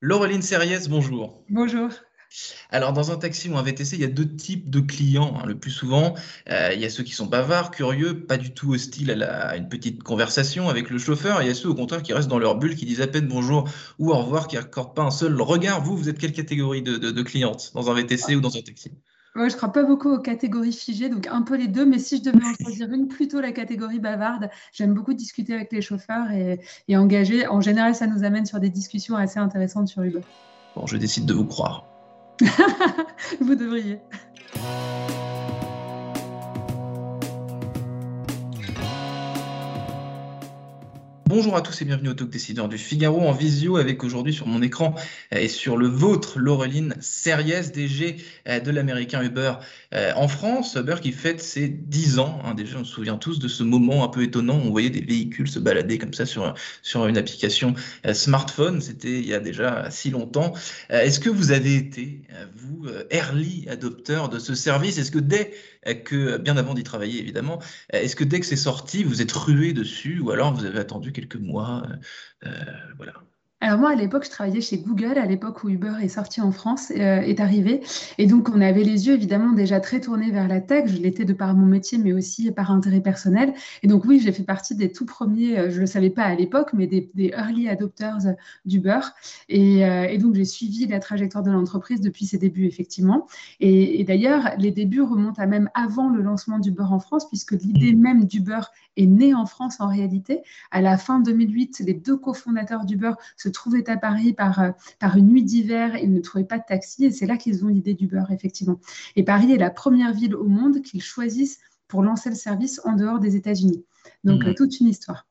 Laureline Serriès, bonjour. Bonjour. Alors, dans un taxi ou un VTC, il y a deux types de clients. hein. Le plus souvent, euh, il y a ceux qui sont bavards, curieux, pas du tout hostiles à, la- à une petite conversation avec le chauffeur. Et il y a ceux, au contraire, qui restent dans leur bulle, qui disent à peine bonjour ou au revoir, qui n'accordent pas un seul regard. Vous, vous êtes quelle catégorie de, de, de cliente dans un VTC ou dans un taxi? Moi, je ne crois pas beaucoup aux catégories figées, donc un peu les deux, mais si je devais en choisir une, plutôt la catégorie bavarde. J'aime beaucoup discuter avec les chauffeurs et, et engager. En général, ça nous amène sur des discussions assez intéressantes sur Uber. Bon, je décide de vous croire. Vous devriez. Bonjour à tous et bienvenue au Talk Décideur du Figaro en visio avec aujourd'hui sur mon écran euh, et sur le vôtre Laureline Serriès, DG euh, de l'américain Uber euh, en France. Uber qui fête ses 10 ans. hein. déjà, on se souvient tous de ce moment un peu étonnant où on voyait des véhicules se balader comme ça sur, sur une application smartphone. C'était il y a déjà si longtemps. Est-ce que vous avez été, vous, early adopteur de ce service? Est-ce que dès que, bien avant d'y travailler évidemment, Est-ce que dès que c'est sorti, vous êtes rué dessus ou alors vous avez attendu quelques mois euh, euh, voilà. Alors moi, à l'époque, je travaillais chez Google, à l'époque où Uber est sorti en France, euh, est arrivé. Et donc, on avait les yeux évidemment déjà très tournés vers la tech. Je l'étais de par mon métier, mais aussi par intérêt personnel. Et donc, oui, j'ai fait partie des tout premiers, euh, je ne le savais pas à l'époque, mais des, early adopters d'Uber. Et, euh, et donc, j'ai suivi la trajectoire de l'entreprise depuis ses débuts, effectivement. Et, et d'ailleurs, les débuts remontent à même avant le lancement d'Uber en France, puisque l'idée même d'Uber est née en France en réalité. À la fin 2008, les deux cofondateurs d'Uber se trouvaient à Paris par, euh, par une nuit d'hiver. Ils ne trouvaient pas de taxi et c'est là qu'ils ont l'idée d'Uber, effectivement. Et Paris est la première ville au monde qu'ils choisissent pour lancer le service en dehors des États-Unis. Donc, Mhm. euh, toute une histoire.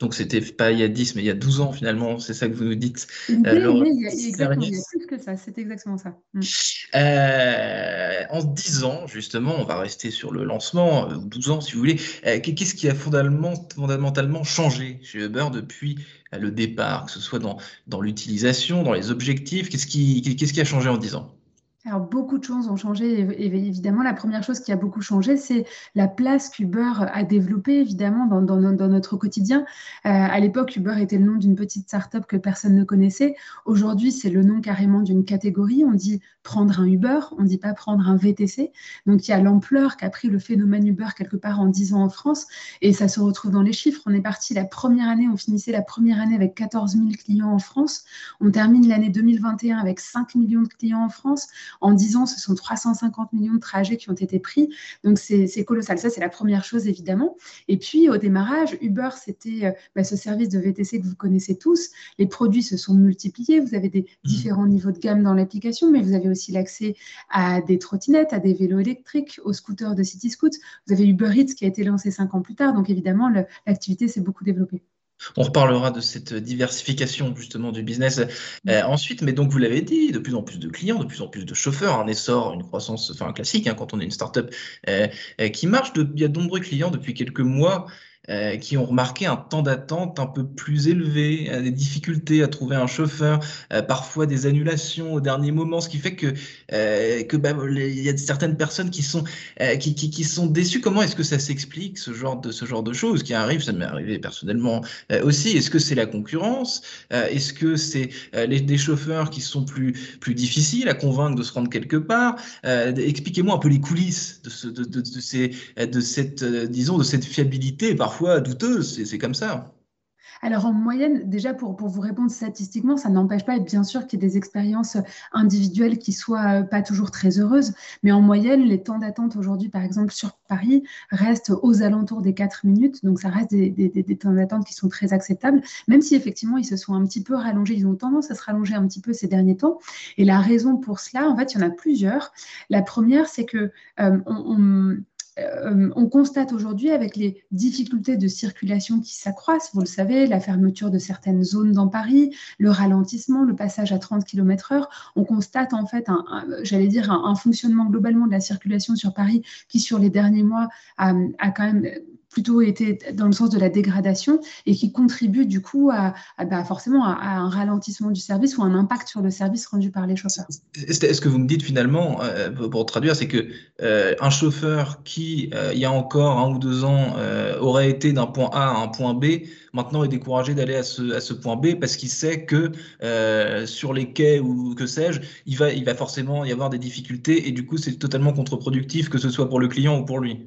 Donc c'était pas il y a 10, mais il y a 12 ans finalement, c'est ça que vous nous dites. Euh, est Laure née il y a- exactement, il y a Serriès. plus que ça. C'est exactement ça. Mm. Euh, en 10 ans, justement, on va rester sur le lancement, euh, ou 12 ans si vous voulez. Euh, qu'est-ce qui a fondamentalement, changé chez Uber depuis euh, le départ, que ce soit dans, dans l'utilisation, dans les objectifs? Qu'est-ce qui, qu'est-ce qui a changé en 10 ans? Beaucoup de choses ont changé. Et- évidemment, la première chose qui a beaucoup changé, c'est la place qu'Uber a développée, évidemment, dans notre quotidien. Euh, à l'époque, Uber était le nom d'une petite start-up que personne ne connaissait. Aujourd'hui, c'est le nom carrément d'une catégorie. On dit prendre un Uber, on ne dit pas prendre un VTC. Donc, il y a l'ampleur qu'a pris le phénomène Uber quelque part en 10 ans en France. Et ça se retrouve dans les chiffres. On est parti la première année, on finissait la première année avec 14 000 clients en France. On termine l'année 2021 avec 5 millions de clients en France. En 10 ans, ce sont 350 millions de trajets qui ont été pris. Donc, c'est colossal. Ça, c'est la première chose, évidemment. Et puis, au démarrage, Uber, c'était euh, bah, ce service de VTC que vous connaissez tous. Les produits se sont multipliés. Vous avez des différents niveaux de gamme dans l'application, mais vous avez aussi l'accès à des trottinettes, à des vélos électriques, aux scooters de CityScoot. Vous avez Uber Eats qui a été lancé cinq ans plus tard. Donc, évidemment, l'activité s'est beaucoup développée. On reparlera de cette diversification justement du business euh, ensuite, mais donc vous l'avez dit, de plus en plus de clients, de plus en plus de chauffeurs, un essor, une croissance, enfin classique hein, quand on est une startup euh, euh, qui marche. De- il y a de nombreux clients depuis quelques mois euh, qui ont remarqué un temps d'attente un peu plus élevé, euh, des difficultés à trouver un chauffeur, euh, parfois des annulations au dernier moment, ce qui fait que que bah, il y a certaines personnes qui sont qui, qui, sont déçues. Comment est-ce que ça s'explique ce genre de ce genre de choses qui arrivent? Ça m'est arrivé personnellement aussi. Est-ce que c'est la concurrence? Est-ce que c'est les, des chauffeurs qui sont plus, plus difficiles à convaincre de se rendre quelque part? Expliquez-moi un peu les coulisses de, ce, de, de, ces, de cette, disons, de cette fiabilité parfois douteuse. C'est comme ça. Alors en moyenne, déjà pour, pour vous répondre statistiquement, ça n'empêche pas, bien sûr, qu'il y ait des expériences individuelles qui soient euh, pas toujours très heureuses, mais en moyenne, les temps d'attente aujourd'hui, par exemple sur Paris, restent aux alentours des 4 minutes, donc ça reste des, des- des- temps d'attente qui sont très acceptables, même si effectivement ils se sont un petit peu rallongés, ils ont tendance à se rallonger un petit peu ces derniers temps. Et la raison pour cela, en fait, il y en a plusieurs. La première, c'est que euh, on- euh, on constate aujourd'hui avec les difficultés de circulation qui s'accroissent, vous le savez, la fermeture de certaines zones dans Paris, le ralentissement, le passage à 30 km/h, on constate en fait, j'allais dire, un, fonctionnement globalement de la circulation sur Paris qui, sur les derniers mois, a quand même plutôt été dans le sens de la dégradation et qui contribuent du coup à, bah, forcément à, un ralentissement du service ou un impact sur le service rendu par les chauffeurs. Est-ce que vous me dites finalement, euh, pour traduire, c'est que euh, un chauffeur qui, il y a encore un ou deux ans, aurait été d'un point A à un point B, maintenant est découragé d'aller à ce, point B parce qu'il sait que sur les quais ou que sais-je, il va forcément y avoir des difficultés et du coup c'est totalement contre-productif que ce soit pour le client ou pour lui?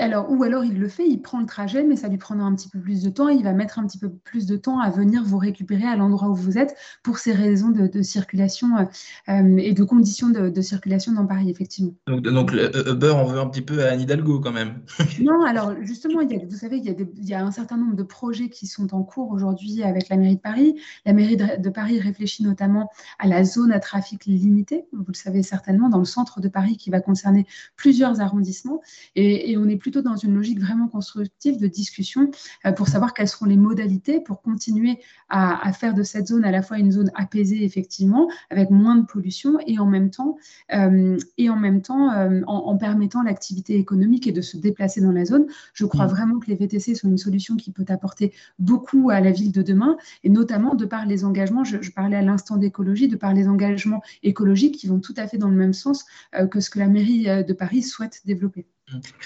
Alors, ou alors il le fait, il prend le trajet, mais ça lui prendra un petit peu plus de temps. il va mettre un petit peu plus de temps à venir vous récupérer à l'endroit où vous êtes pour ces raisons de, circulation euh, euh, et de conditions de, circulation dans Paris, effectivement. Donc, donc le Uber, on veut un petit peu à Anne Hidalgo quand même. non, alors justement, il y a, vous savez, il y, a il y, a un certain nombre de projets qui sont en cours aujourd'hui avec la mairie de Paris. La mairie de, Paris réfléchit notamment à la zone à trafic limité, vous le savez certainement, dans le centre de Paris qui va concerner plusieurs arrondissements. Et, et on est plutôt dans une logique vraiment constructive de discussion euh, pour savoir quelles seront les modalités pour continuer à, faire de cette zone à la fois une zone apaisée, effectivement, avec moins de pollution et en même temps, euh, et en, même temps euh, en, permettant l'activité économique et de se déplacer dans la zone. Je crois mmh. vraiment que les VTC sont une solution qui peut apporter beaucoup à la ville de demain, et notamment de par les engagements, je, parlais à l'instant d'écologie, de par les engagements écologiques qui vont tout à fait dans le même sens que ce que la mairie de Paris souhaite développer.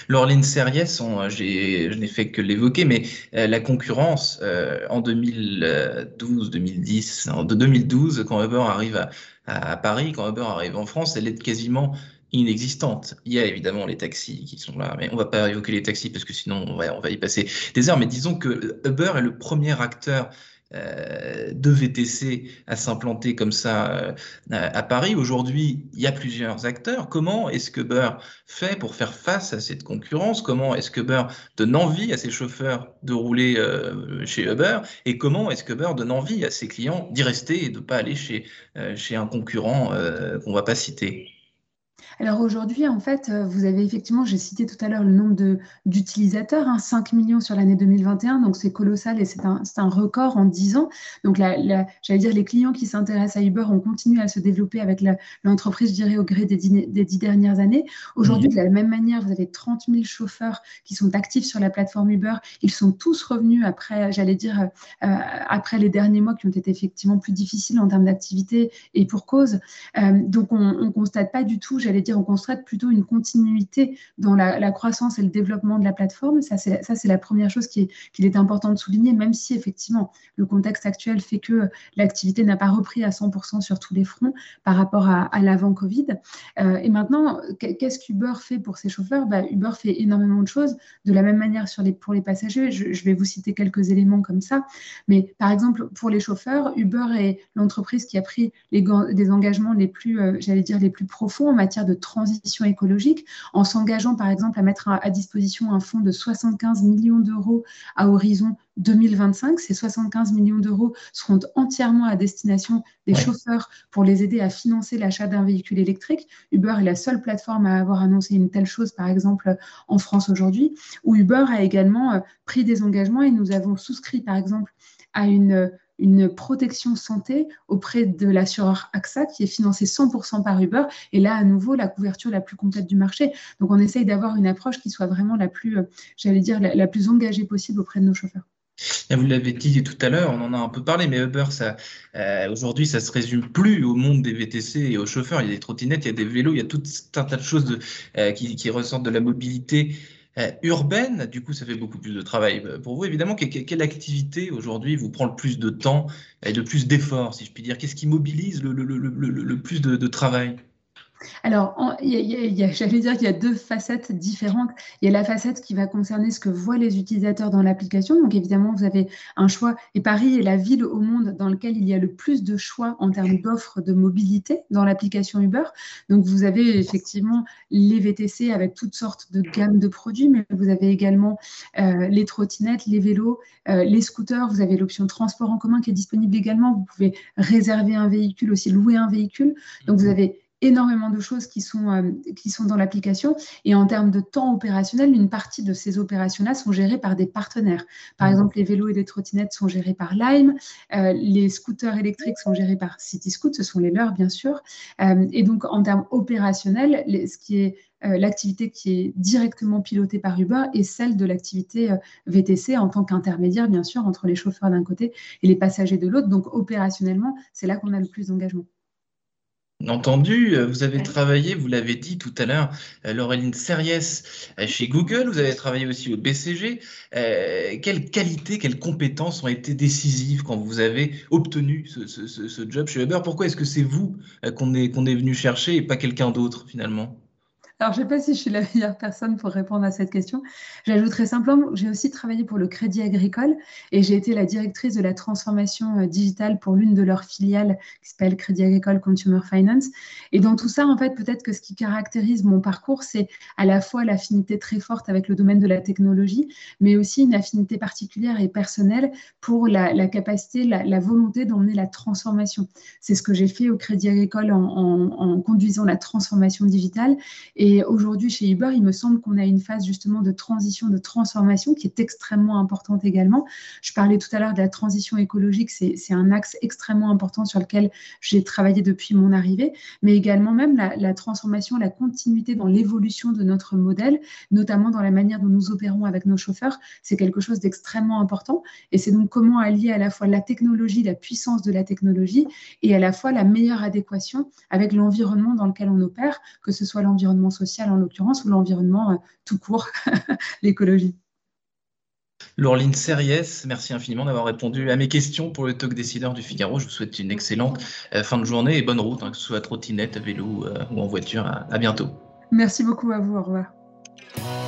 Laureline Serriès, euh, je n'ai fait que l'évoquer, mais euh, la concurrence euh, en 2012, 2010, en 2012, quand Uber arrive à, Paris, quand Uber arrive en France, elle est quasiment inexistante. Il y a évidemment les taxis qui sont là, mais on va pas évoquer les taxis parce que sinon on va y passer des heures. Mais disons que Uber est le premier acteur de VTC à s'implanter comme ça euh, à Paris. Aujourd'hui, il y a plusieurs acteurs. Comment est-ce que Uber fait pour faire face à cette concurrence? Comment est-ce que Uber donne envie à ses chauffeurs de rouler euh, chez Uber? Et comment est-ce que Uber donne envie à ses clients d'y rester et de ne pas aller chez, chez un concurrent qu'on ne va pas citer? Alors aujourd'hui, en fait, euh, vous avez effectivement, j'ai cité tout à l'heure le nombre d'utilisateurs, 5 hein, millions sur l'année 2021, donc c'est colossal et c'est un, un, record en 10 ans. Donc j'allais dire, les clients qui s'intéressent à Uber ont continué à se développer avec l'entreprise, je dirais, au gré des, des 10 dernières années. Aujourd'hui, mmh. de la même manière, vous avez 30 000 chauffeurs qui sont actifs sur la plateforme Uber. Ils sont tous revenus après, j'allais dire, euh, après les derniers mois qui ont été effectivement plus difficiles en termes d'activité et pour cause. Euh, donc on ne constate pas du tout, j'allais dire, on constate plutôt une continuité dans la, croissance et le développement de la plateforme. Ça, c'est la première chose qu'il est, est important de souligner, même si effectivement le contexte actuel fait que l'activité n'a pas repris à 100% sur tous les fronts par rapport à, l'avant Covid. Euh, et maintenant, qu'est-ce qu'Uber fait pour ses chauffeurs? Bah, Uber fait énormément de choses. De la même manière pour les passagers, je, vais vous citer quelques éléments comme ça. Mais par exemple, pour les chauffeurs, Uber est l'entreprise qui a pris des engagements les plus, euh, j'allais dire, les plus profonds en matière de transition écologique en s'engageant par exemple à mettre à, disposition un fonds de 75 millions d'euros à horizon 2025. Ces 75 millions d'euros seront entièrement à destination des chauffeurs pour les aider à financer l'achat d'un véhicule électrique. Uber est la seule plateforme à avoir annoncé une telle chose, par exemple, en France aujourd'hui, où Uber a également euh, pris des engagements et nous avons souscrit, par exemple, à une une protection santé auprès de l'assureur AXA qui est financé 100% par Uber. Et là, à nouveau, la couverture la plus complète du marché. Donc, on essaye d'avoir une approche qui soit vraiment la plus, euh, j'allais dire, la, plus engagée possible auprès de nos chauffeurs. vous l'avez dit tout à l'heure, on en a un peu parlé, mais Uber, euh, aujourd'hui, ça se résume plus au monde des VTC et aux chauffeurs. Il y a des trottinettes, il y a des vélos, il y a tout un tas de choses euh, qui, ressortent de la mobilité urbaine, du coup, ça fait beaucoup plus de travail. Euh, pour vous, évidemment, quelle activité aujourd'hui vous prend le plus de temps et le plus d'efforts, si je puis dire? Qu'est-ce qui mobilise le, plus de travail? Alors, j'allais dire qu'il y a deux facettes différentes. Il y a la facette qui va concerner ce que voient les utilisateurs dans l'application. Donc, évidemment, vous avez un choix. Et Paris est la ville au monde dans laquelle il y a le plus de choix en termes d'offres de mobilité dans l'application Uber. Donc, vous avez effectivement les VTC avec toutes sortes de gammes de produits, mais vous avez également euh, les trottinettes, les vélos, euh, les scooters. Vous avez l'option transport en commun qui est disponible également. Vous pouvez réserver un véhicule, aussi louer un véhicule. Donc, vous avez énormément de choses qui sont, euh, qui sont dans l'application. Et en termes de temps opérationnel, une partie de ces opérations-là sont gérées par des partenaires. Par mmh. exemple, les vélos et les trottinettes sont gérés par Lime, euh, les scooters électriques sont gérés par CityScoot, ce sont les leurs, bien sûr. Euh, et donc, en termes opérationnels, ce qui est l'activité qui est directement pilotée par Uber est celle de l'activité VTC en tant qu'intermédiaire, bien sûr, entre les chauffeurs d'un côté et les passagers de l'autre. Donc, opérationnellement, c'est là qu'on a le plus d'engagement. Entendu, euh, vous avez travaillé, vous l'avez dit tout à l'heure, euh, Laureline Series euh, chez Google, vous avez travaillé aussi au BCG. quelles qualités, quelles compétences ont été décisives quand vous avez obtenu ce, job chez Uber Pourquoi est-ce que c'est vous qu'on est, qu'on est venu chercher et pas quelqu'un d'autre finalement? Alors, je ne sais pas si je suis la meilleure personne pour répondre à cette question. J'ajouterai simplement, j'ai aussi travaillé pour le Crédit Agricole et j'ai été la directrice de la transformation euh, digitale pour l'une de leurs filiales qui s'appelle Crédit Agricole Consumer Finance. Et dans tout ça, en fait, peut-être que ce qui caractérise mon parcours, c'est à la fois l'affinité très forte avec le domaine de la technologie, mais aussi une affinité particulière et personnelle pour la, capacité, la, volonté d'emmener la transformation. C'est ce que j'ai fait au Crédit Agricole en, en conduisant la transformation digitale. Et aujourd'hui, chez Uber, il me semble qu'on a une phase justement de transition, de transformation qui est extrêmement importante également. Je parlais tout à l'heure de la transition écologique, c'est un axe extrêmement important sur lequel j'ai travaillé depuis mon arrivée, mais également même la, transformation, la continuité dans l'évolution de notre modèle, notamment dans la manière dont nous opérons avec nos chauffeurs. C'est quelque chose d'extrêmement important. Et c'est donc comment allier à la fois la technologie, la puissance de la technologie, et à la fois la meilleure adéquation avec l'environnement dans lequel on opère, que ce soit l'environnement social en l'occurrence, ou l'environnement euh, tout court, l'écologie. Laureline Series, merci infiniment d'avoir répondu à mes questions pour le talk décideur du Figaro. Je vous souhaite une excellente euh, fin de journée et bonne route, hein, que ce soit à trottinette, à vélo euh, ou en voiture. à bientôt. Merci beaucoup à vous. Au revoir.